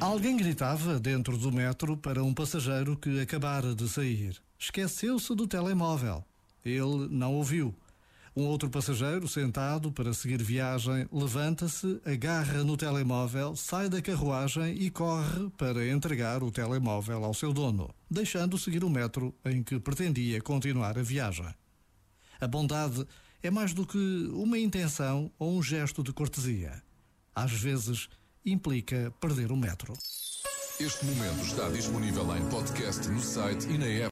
Alguém gritava dentro do metro para um passageiro que acabara de sair. Esqueceu-se do telemóvel. Ele não ouviu. Um outro passageiro, sentado para seguir viagem, levanta-se, agarra no telemóvel, sai da carruagem e corre para entregar o telemóvel ao seu dono, deixando seguir o metro em que pretendia continuar a viagem. A bondade é mais do que uma intenção ou um gesto de cortesia. Às vezes, implica perder o metro. Este momento está disponível em podcast no site e na app.